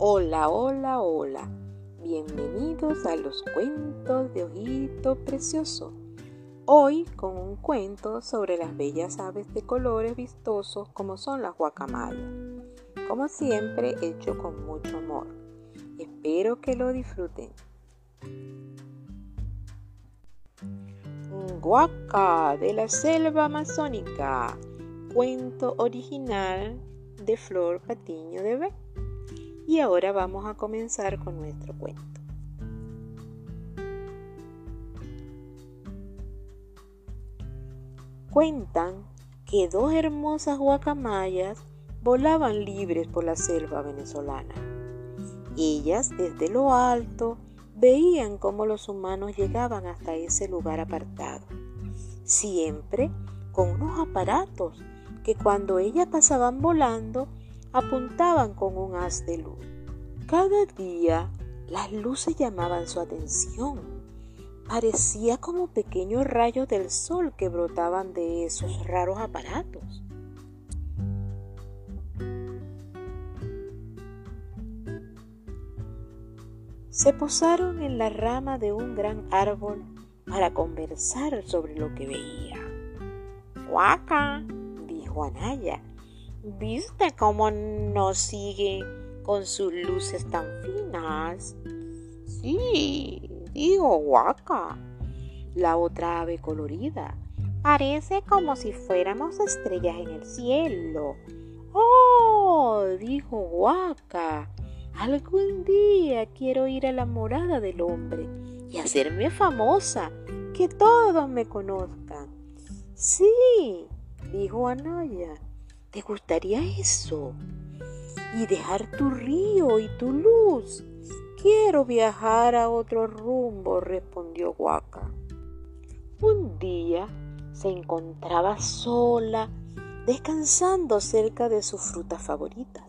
Hola, hola, hola. Bienvenidos a los cuentos de Ojito Precioso. Hoy con un cuento sobre las bellas aves de colores vistosos como son las guacamayas. Como siempre, hecho con mucho amor. Espero que lo disfruten. Guaca de la selva amazónica. Cuento original de Flor Patiño de B. Y ahora vamos a comenzar con nuestro cuento. Cuentan que dos hermosas guacamayas volaban libres por la selva venezolana. Ellas desde lo alto veían cómo los humanos llegaban hasta ese lugar apartado, siempre con unos aparatos que cuando ellas pasaban volando apuntaban con un haz de luz. Cada día las luces llamaban su atención. Parecía como pequeños rayos del sol que brotaban de esos raros aparatos. Se posaron en la rama de un gran árbol para conversar sobre lo que veía. ¡Guaca! dijo Anaya ¿Viste cómo nos sigue con sus luces tan finas? Sí, digo guaca. La otra ave colorida. Parece como si fuéramos estrellas en el cielo. Oh, dijo guaca. Algún día quiero ir a la morada del hombre y hacerme famosa, que todos me conozcan. Sí, dijo Anaya. ¿Te gustaría eso? Y dejar tu río y tu luz. Quiero viajar a otro rumbo, respondió Guaca. Un día se encontraba sola, descansando cerca de sus frutas favoritas.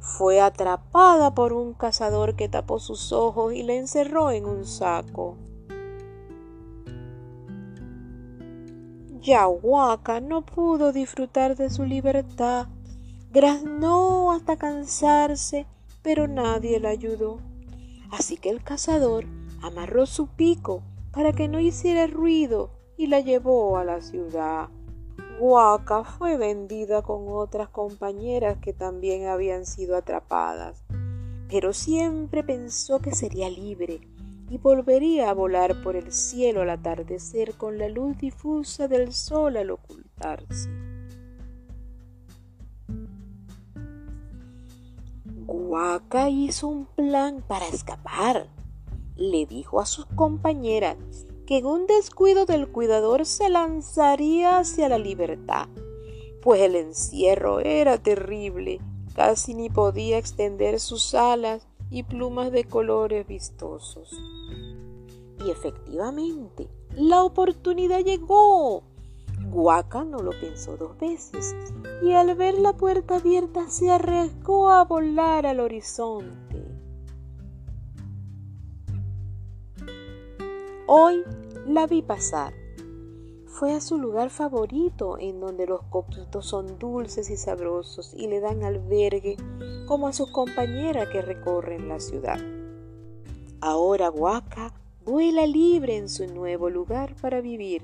Fue atrapada por un cazador que tapó sus ojos y la encerró en un saco. Yahuaca no pudo disfrutar de su libertad. Graznó hasta cansarse, pero nadie la ayudó. Así que el cazador amarró su pico para que no hiciera ruido y la llevó a la ciudad. Guaca fue vendida con otras compañeras que también habían sido atrapadas, pero siempre pensó que sería libre y volvería a volar por el cielo al atardecer con la luz difusa del sol al ocultarse. Guaca hizo un plan para escapar. Le dijo a sus compañeras que en un descuido del cuidador se lanzaría hacia la libertad, pues el encierro era terrible, casi ni podía extender sus alas y plumas de colores vistosos. Y efectivamente, la oportunidad llegó. Guaca no lo pensó dos veces y al ver la puerta abierta se arriesgó a volar al horizonte. Hoy la vi pasar. Fue a su lugar favorito en donde los coquitos son dulces y sabrosos y le dan albergue como a sus compañeras que recorren la ciudad. Ahora Guaca vuela libre en su nuevo lugar para vivir,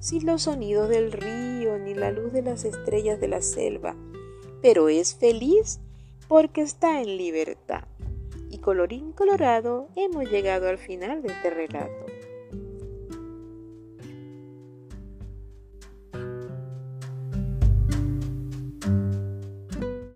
sin los sonidos del río ni la luz de las estrellas de la selva, pero es feliz porque está en libertad. Y colorín colorado, hemos llegado al final de este relato.